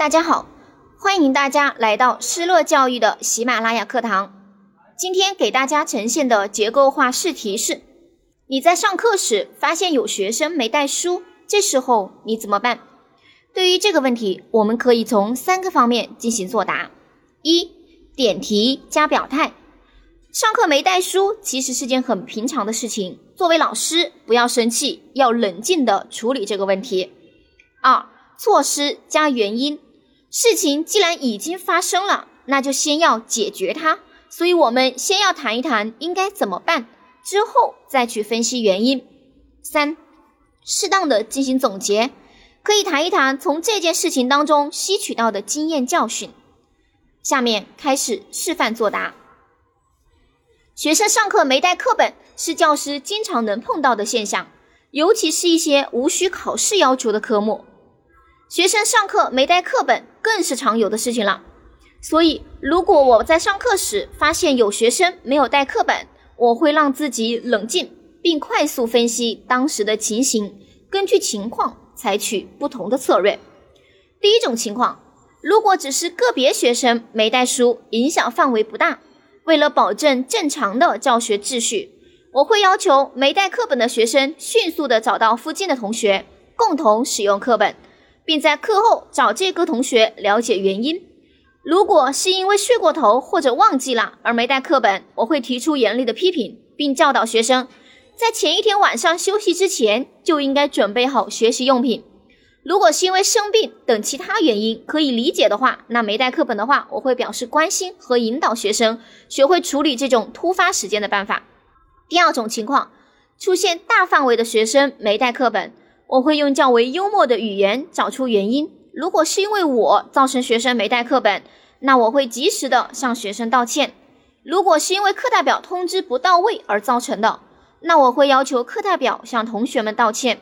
大家好，欢迎大家来到施乐教育的喜马拉雅课堂。今天给大家呈现的结构化试题是：你在上课时发现有学生没带书，这时候你怎么办？对于这个问题，我们可以从三个方面进行作答：一、点题加表态。上课没带书其实是件很平常的事情，作为老师不要生气，要冷静的处理这个问题。二、措施加原因。事情既然已经发生了，那就先要解决它。所以，我们先要谈一谈应该怎么办，之后再去分析原因。三、适当的进行总结，可以谈一谈从这件事情当中吸取到的经验教训。下面开始示范作答。学生上课没带课本是教师经常能碰到的现象，尤其是一些无需考试要求的科目。学生上课没带课本更是常有的事情了，所以如果我在上课时发现有学生没有带课本，我会让自己冷静，并快速分析当时的情形，根据情况采取不同的策略。第一种情况，如果只是个别学生没带书，影响范围不大，为了保证正常的教学秩序，我会要求没带课本的学生迅速的找到附近的同学，共同使用课本。并在课后找这个同学了解原因。如果是因为睡过头或者忘记了而没带课本，我会提出严厉的批评，并教导学生在前一天晚上休息之前就应该准备好学习用品。如果是因为生病等其他原因可以理解的话，那没带课本的话，我会表示关心和引导学生学会处理这种突发时间的办法。第二种情况，出现大范围的学生没带课本。我会用较为幽默的语言找出原因。如果是因为我造成学生没带课本，那我会及时的向学生道歉。如果是因为课代表通知不到位而造成的，那我会要求课代表向同学们道歉。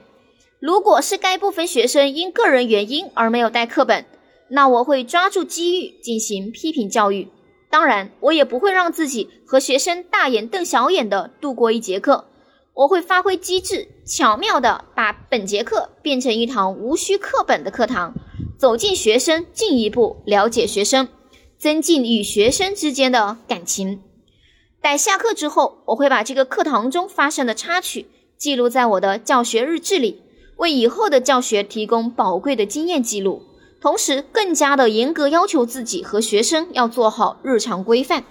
如果是该部分学生因个人原因而没有带课本，那我会抓住机遇进行批评教育。当然，我也不会让自己和学生大眼瞪小眼的度过一节课。我会发挥机智，巧妙地把本节课变成一堂无需课本的课堂，走进学生，进一步了解学生，增进与学生之间的感情。待下课之后，我会把这个课堂中发生的插曲记录在我的教学日志里，为以后的教学提供宝贵的经验记录，同时更加的严格要求自己和学生要做好日常规范。